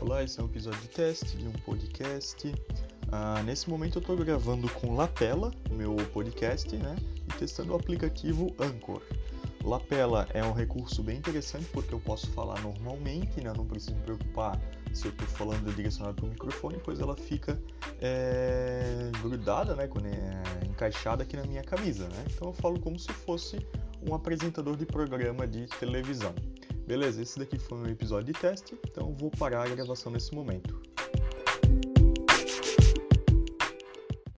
Olá, esse é um episódio de teste de um podcast. Ah, nesse momento eu estou gravando com Lapela, meu podcast, né? E testando o aplicativo Anchor. Lapela é um recurso bem interessante porque eu posso falar normalmente, né? não preciso me preocupar se eu estou falando direcionado para o microfone, pois ela fica é, grudada, né? É, encaixada aqui na minha camisa, né? Então eu falo como se fosse um apresentador de programa de televisão. Beleza, esse daqui foi um episódio de teste, então vou parar a gravação nesse momento.